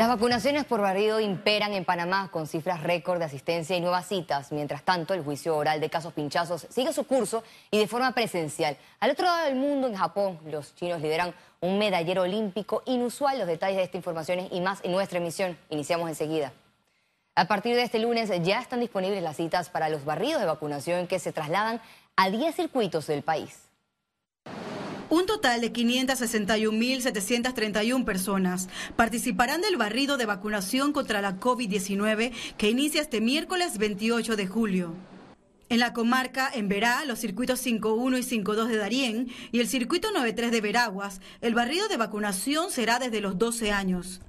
Las vacunaciones por barrido imperan en Panamá con cifras récord de asistencia y nuevas citas. Mientras tanto, el juicio oral de casos pinchazos sigue su curso y de forma presencial. Al otro lado del mundo, en Japón, los chinos lideran un medallero olímpico inusual. Los detalles de esta información y más en nuestra emisión. Iniciamos enseguida. A partir de este lunes ya están disponibles las citas para los barridos de vacunación que se trasladan a 10 circuitos del país. Un total de 561.731 personas participarán del barrido de vacunación contra la COVID-19 que inicia este miércoles 28 de julio. En la comarca, en Verá, los circuitos 5.1 y 5.2 de Darién y el circuito 9.3 de Veraguas, el barrido de vacunación será desde los 12 años.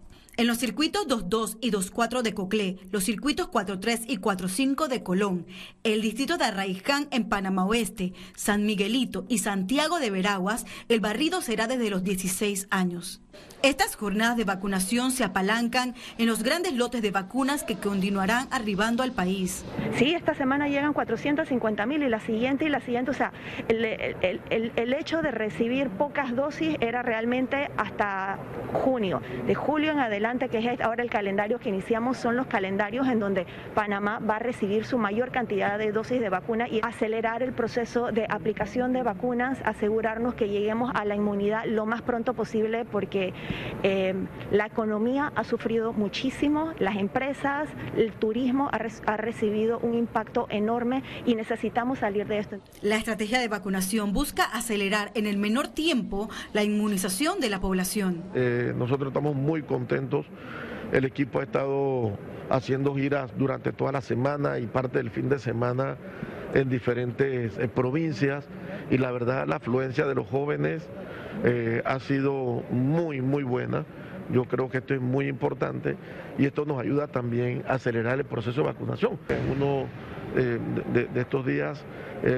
En los circuitos 2.2 y 2.4 de Coclé, los circuitos 4.3 y 4.5 de Colón, el distrito de Arraiján en Panamá Oeste, San Miguelito y Santiago de Veraguas, el barrido será desde los 16 años. Estas jornadas de vacunación se apalancan en los grandes lotes de vacunas que continuarán arribando al país. Sí, esta semana llegan 450 mil y la siguiente y la siguiente. O sea, el, hecho de recibir pocas dosis era realmente hasta junio. De julio en adelante, que es ahora el calendario que iniciamos, son los calendarios en donde Panamá va a recibir su mayor cantidad de dosis de vacuna y acelerar el proceso de aplicación de vacunas, asegurarnos que lleguemos a la inmunidad lo más pronto posible porque eh, la economía ha sufrido muchísimo, las empresas, el turismo ha, recibido un impacto enorme y necesitamos salir de esto. La estrategia de vacunación busca acelerar en el menor tiempo la inmunización de la población. Eh, nosotros estamos muy contentos. El equipo ha estado haciendo giras durante toda la semana y parte del fin de semana en diferentes eh, provincias y la verdad la afluencia de los jóvenes eh, ha sido muy, muy buena. Yo creo que esto es muy importante y esto nos ayuda también a acelerar el proceso de vacunación. En uno eh, de, estos días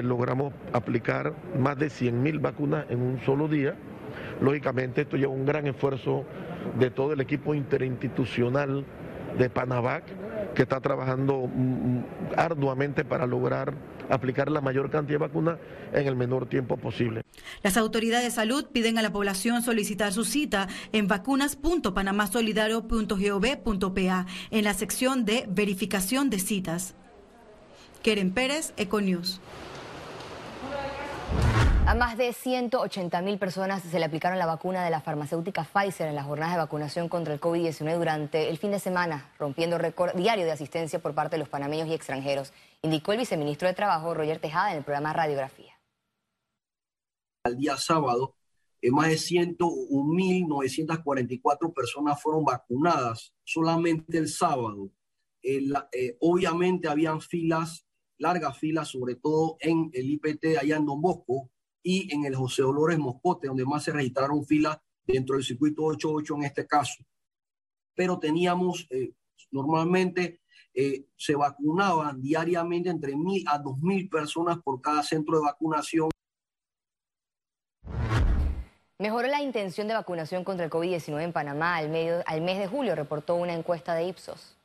logramos aplicar más de 100 mil vacunas en un solo día. Lógicamente esto lleva un gran esfuerzo de todo el equipo interinstitucional de Panavac, que está trabajando mm, mm, arduamente para lograr aplicar la mayor cantidad de vacunas en el menor tiempo posible. Las autoridades de salud piden a la población solicitar su cita en vacunas.panamasolidario.gov.pa en la sección de verificación de citas. Keren Pérez, Econews. A más de 180 mil personas se le aplicaron la vacuna de la farmacéutica Pfizer en las jornadas de vacunación contra el COVID-19 durante el fin de semana, rompiendo récord diario de asistencia por parte de los panameños y extranjeros, indicó el viceministro de Trabajo, Roger Tejada, en el programa Radiografía. Al día sábado, eh, más de 101.944 personas fueron vacunadas solamente el sábado. Eh, obviamente habían filas, largas filas, sobre todo en el IPT allá en Don Bosco, y en el José Dolores Moscote, donde más se registraron filas dentro del circuito 88 en este caso. Pero teníamos, eh, normalmente eh, se vacunaban diariamente entre mil a dos mil personas por cada centro de vacunación. Mejoró la intención de vacunación contra el COVID-19 en Panamá al, medio, al mes de julio, reportó una encuesta de Ipsos.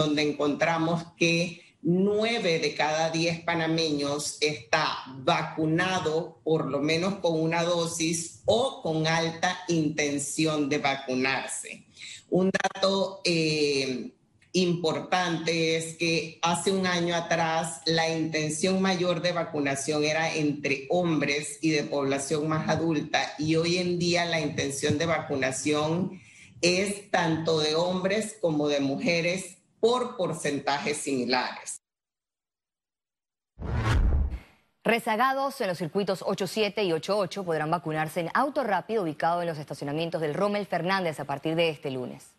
Donde encontramos que nueve de cada diez panameños está vacunado por lo menos con una dosis o con alta intención de vacunarse. Un dato eh, importante es que hace un año atrás la intención mayor de vacunación era entre hombres y de población más adulta y hoy en día la intención de vacunación es tanto de hombres como de mujeres por porcentajes similares. Rezagados en los circuitos 87 y 88 podrán vacunarse en auto rápido ubicado en los estacionamientos del Rommel Fernández a partir de este lunes.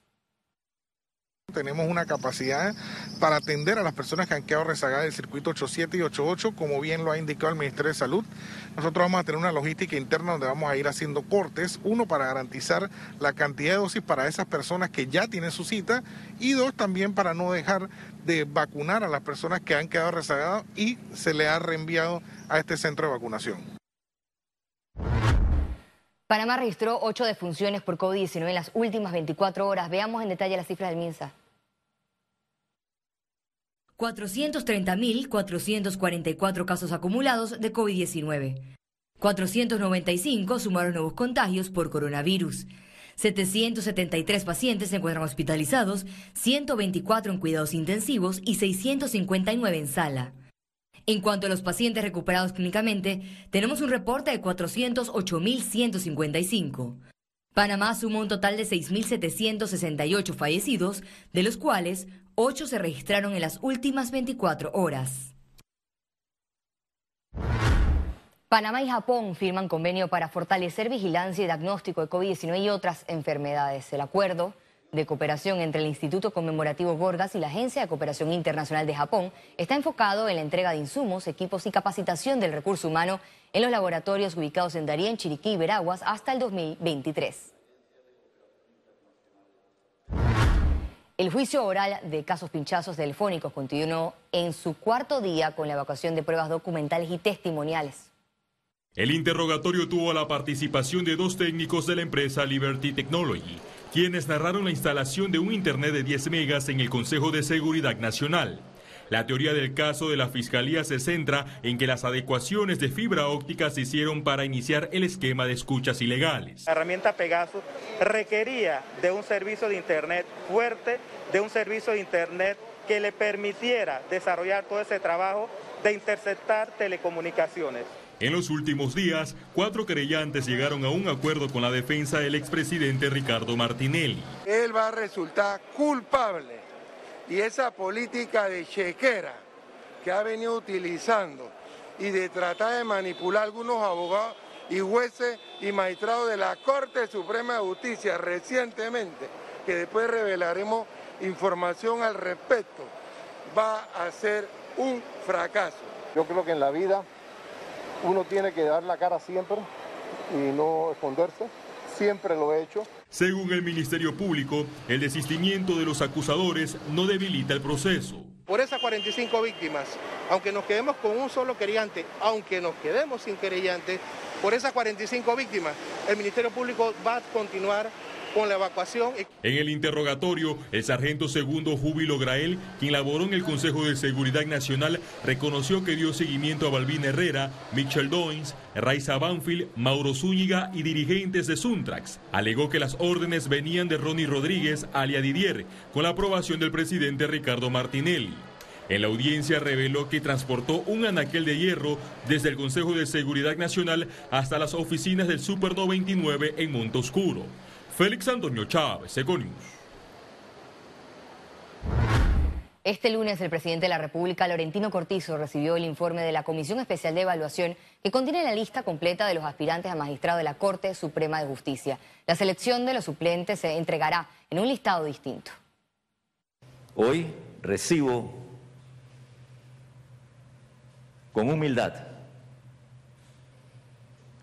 Tenemos una capacidad para atender a las personas que han quedado rezagadas del circuito 87 y 88, como bien lo ha indicado el Ministerio de Salud. Nosotros vamos a tener una logística interna donde vamos a ir haciendo cortes, uno para garantizar la cantidad de dosis para esas personas que ya tienen su cita y dos también para no dejar de vacunar a las personas que han quedado rezagadas y se le ha reenviado a este centro de vacunación. Panamá registró ocho defunciones por COVID-19 en las últimas 24 horas. Veamos en detalle las cifras del MINSA. 430.444 casos acumulados de COVID-19. 495 sumaron nuevos contagios por coronavirus. 773 pacientes se encuentran hospitalizados, 124 en cuidados intensivos y 659 en sala. En cuanto a los pacientes recuperados clínicamente, tenemos un reporte de 408.155. Panamá sumó un total de 6.768 fallecidos, de los cuales 8 se registraron en las últimas 24 horas. Panamá y Japón firman convenio para fortalecer vigilancia y diagnóstico de COVID-19 y otras enfermedades. El acuerdo de cooperación entre el Instituto Conmemorativo Gorgas y la Agencia de Cooperación Internacional de Japón está enfocado en la entrega de insumos, equipos y capacitación del recurso humano en los laboratorios ubicados en Darien, Chiriquí y Veraguas hasta el 2023. El juicio oral de casos pinchazos telefónicos continuó en su cuarto día con la evacuación de pruebas documentales y testimoniales. El interrogatorio tuvo la participación de dos técnicos de la empresa Liberty Technology, quienes narraron la instalación de un Internet de 10 megas en el Consejo de Seguridad Nacional. La teoría del caso de la Fiscalía se centra en que las adecuaciones de fibra óptica se hicieron para iniciar el esquema de escuchas ilegales. La herramienta Pegasus requería de un servicio de Internet fuerte, de un servicio de Internet que le permitiera desarrollar todo ese trabajo de interceptar telecomunicaciones. En los últimos días, cuatro querellantes llegaron a un acuerdo con la defensa del expresidente Ricardo Martinelli. Él va a resultar culpable y esa política de chequera que ha venido utilizando y de tratar de manipular a algunos abogados y jueces y magistrados de la Corte Suprema de Justicia recientemente, que después revelaremos información al respecto, va a ser un fracaso. Yo creo que en la vida uno tiene que dar la cara siempre y no esconderse. Siempre lo he hecho. Según el Ministerio Público, el desistimiento de los acusadores no debilita el proceso. Por esas 45 víctimas, aunque nos quedemos con un solo querellante, aunque nos quedemos sin querellante, por esas 45 víctimas, el Ministerio Público va a continuar con la evacuación. En el interrogatorio, el sargento segundo Júbilo Grael, quien laboró en el Consejo de Seguridad Nacional, reconoció que dio seguimiento a Balbín Herrera, Michel Doins, Raiza Banfield, Mauro Zúñiga y dirigentes de Suntrax. Alegó que las órdenes venían de Ronnie Rodríguez, alia Didier, con la aprobación del presidente Ricardo Martinelli. En la audiencia reveló que transportó un anaquel de hierro desde el Consejo de Seguridad Nacional hasta las oficinas del Super 99 en Montoscuro. Félix Antonio Chávez, Econius. Este lunes el presidente de la República, Laurentino Cortizo, recibió el informe de la Comisión Especial de Evaluación que contiene la lista completa de los aspirantes a magistrado de la Corte Suprema de Justicia. La selección de los suplentes se entregará en un listado distinto. Hoy recibo con humildad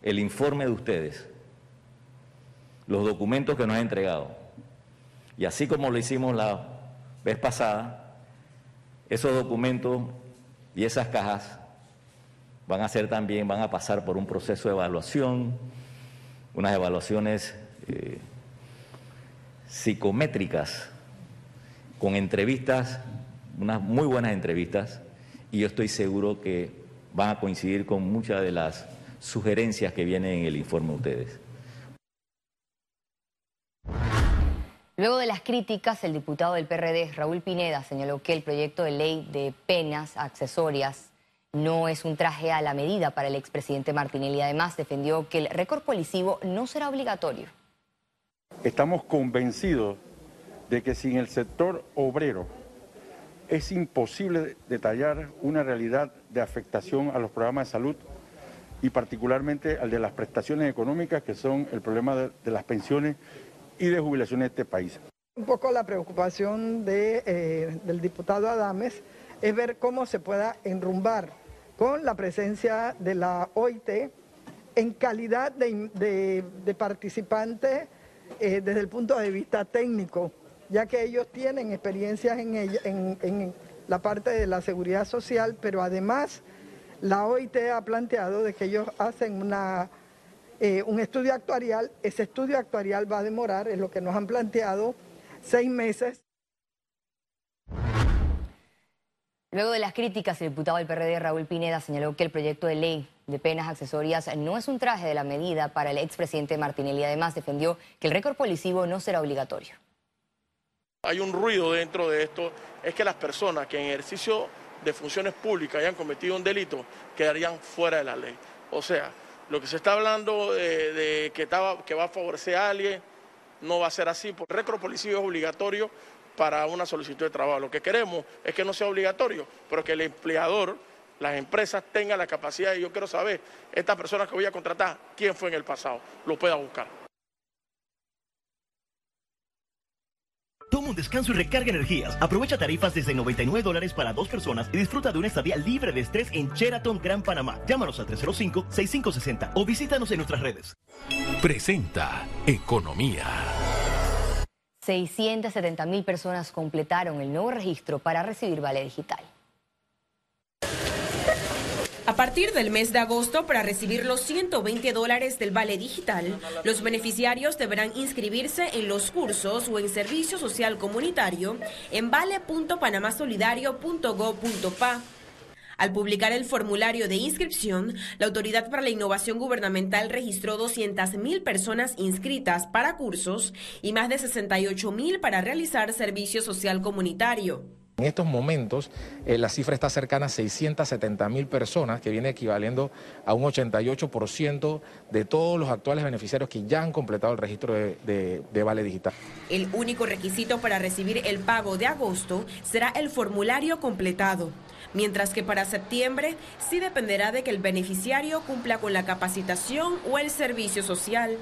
el informe de ustedes los documentos que nos ha entregado. Y así como lo hicimos la vez pasada, esos documentos y esas cajas van a ser también, van a pasar por un proceso de evaluación, unas evaluaciones eh, psicométricas, con entrevistas, unas muy buenas entrevistas, y yo estoy seguro que van a coincidir con muchas de las sugerencias que vienen en el informe de ustedes. Luego de las críticas, el diputado del PRD, Raúl Pineda, señaló que el proyecto de ley de penas accesorias no es un traje a la medida para el expresidente Martinelli. Además, defendió que el récord policivo no será obligatorio. Estamos convencidos de que sin el sector obrero es imposible detallar una realidad de afectación a los programas de salud y particularmente al de las prestaciones económicas, que son el problema de, de las pensiones y de jubilación en este país. Un poco la preocupación eh, del diputado Adames es ver cómo se pueda enrumbar con la presencia de la OIT en calidad de, participante eh, desde el punto de vista técnico, ya que ellos tienen experiencias en, en, en la parte de la seguridad social, pero además la OIT ha planteado de que ellos hacen una eh, un estudio actuarial. Ese estudio actuarial va a demorar, es lo que nos han planteado, seis meses. Luego de las críticas, el diputado del PRD, Raúl Pineda, señaló que el proyecto de ley de penas accesorias no es un traje de la medida para el expresidente Martinelli. Además, defendió que el récord policivo no será obligatorio. Hay un ruido dentro de esto, es que las personas que en ejercicio de funciones públicas hayan cometido un delito quedarían fuera de la ley. O sea, lo que se está hablando de, que, va a favorecer a alguien no va a ser así, porque el récord policivo es obligatorio para una solicitud de trabajo. Lo que queremos es que no sea obligatorio, pero que el empleador, las empresas tengan la capacidad, y yo quiero saber, esta persona que voy a contratar, quién fue en el pasado, lo pueda buscar. Toma un descanso y recarga energías. Aprovecha tarifas desde 99 dólares para dos personas y disfruta de una estadía libre de estrés en Sheraton Gran Panamá. Llámanos al 305-6560 o visítanos en nuestras redes. Presenta Economía. 670 mil personas completaron el nuevo registro para recibir Vale Digital. A partir del mes de agosto, para recibir los 120 dólares del Vale Digital, los beneficiarios deberán inscribirse en los cursos o en servicio social comunitario en vale.panamasolidario.go.pa. Al publicar el formulario de inscripción, la Autoridad para la Innovación Gubernamental registró 200.000 personas inscritas para cursos y más de 68.000 para realizar servicio social comunitario. En estos momentos eh, la cifra está cercana a 670 mil personas, que viene equivaliendo a un 88% de todos los actuales beneficiarios que ya han completado el registro de, de Vale Digital. El único requisito para recibir el pago de agosto será el formulario completado mientras que para septiembre sí dependerá de que el beneficiario cumpla con la capacitación o el servicio social.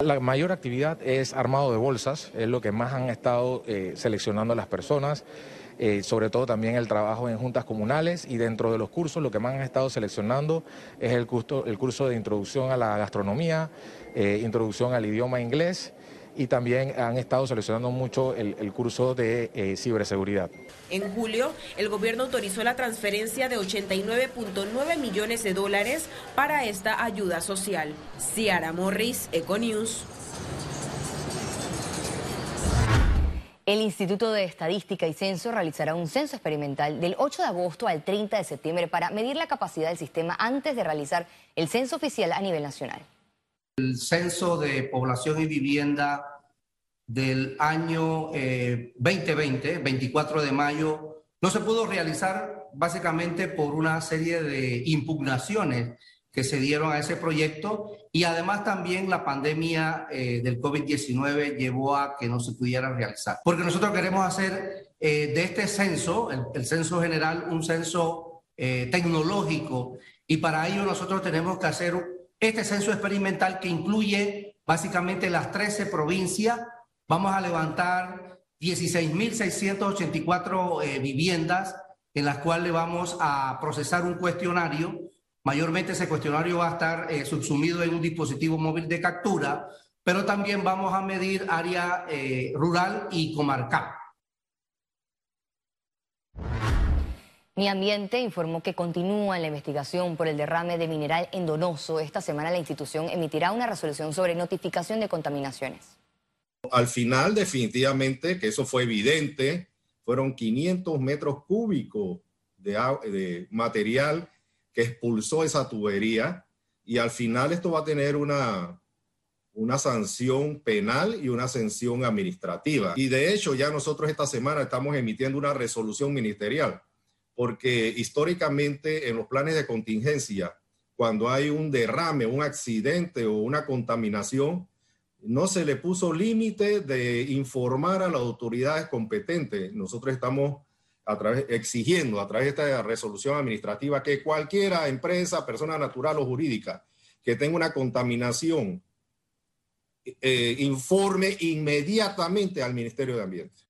La mayor actividad es armado de bolsas, es lo que más han estado eh, seleccionando las personas. Eh, sobre todo también el trabajo en juntas comunales y dentro de los cursos lo que más han estado seleccionando es el curso, de introducción a la gastronomía, eh, introducción al idioma inglés y también han estado seleccionando mucho el, curso de eh, ciberseguridad. En julio, el gobierno autorizó la transferencia de 89.9 millones de dólares para esta ayuda social. Ciara Morris, Econews. El Instituto de Estadística y Censo realizará un censo experimental del 8 de agosto al 30 de septiembre para medir la capacidad del sistema antes de realizar el censo oficial a nivel nacional. El censo de población y vivienda del año 2020, eh, 24 de mayo, no se pudo realizar básicamente por una serie de impugnaciones que se dieron a ese proyecto y además también la pandemia eh, del COVID-19 llevó a que no se pudiera realizar. Porque nosotros queremos hacer eh, de este censo, el, censo general, un censo eh, tecnológico y para ello nosotros tenemos que hacer este censo experimental que incluye básicamente las 13 provincias. Vamos a levantar 16.684 viviendas en las cuales vamos a procesar un cuestionario Mayormente ese cuestionario va a estar eh, subsumido en un dispositivo móvil de captura, pero también vamos a medir área eh, rural y comarcal. Mi Ambiente informó que continúa la investigación por el derrame de mineral en Donoso. Esta semana la institución emitirá una resolución sobre notificación de contaminaciones. Al final, definitivamente, que eso fue evidente, fueron 500 metros cúbicos de, de material que expulsó esa tubería y al final esto va a tener una, una sanción penal y una sanción administrativa. Y de hecho ya nosotros esta semana estamos emitiendo una resolución ministerial, porque históricamente en los planes de contingencia, cuando hay un derrame, un accidente o una contaminación, no se le puso límite de informar a las autoridades competentes. Nosotros estamos a través, exigiendo a través de esta resolución administrativa que cualquiera empresa, persona natural o jurídica que tenga una contaminación eh, informe inmediatamente al Ministerio de Ambiente.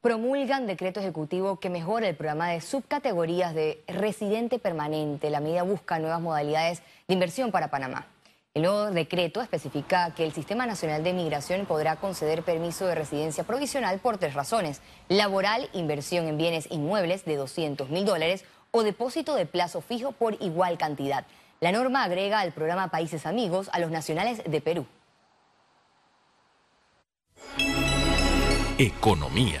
Promulgan decreto ejecutivo que mejora el programa de subcategorías de residente permanente. La medida busca nuevas modalidades de inversión para Panamá. El nuevo decreto especifica que el Sistema Nacional de Migración podrá conceder permiso de residencia provisional por tres razones. Laboral, inversión en bienes inmuebles de 200 mil dólares o depósito de plazo fijo por igual cantidad. La norma agrega al programa Países Amigos a los nacionales de Perú. Economía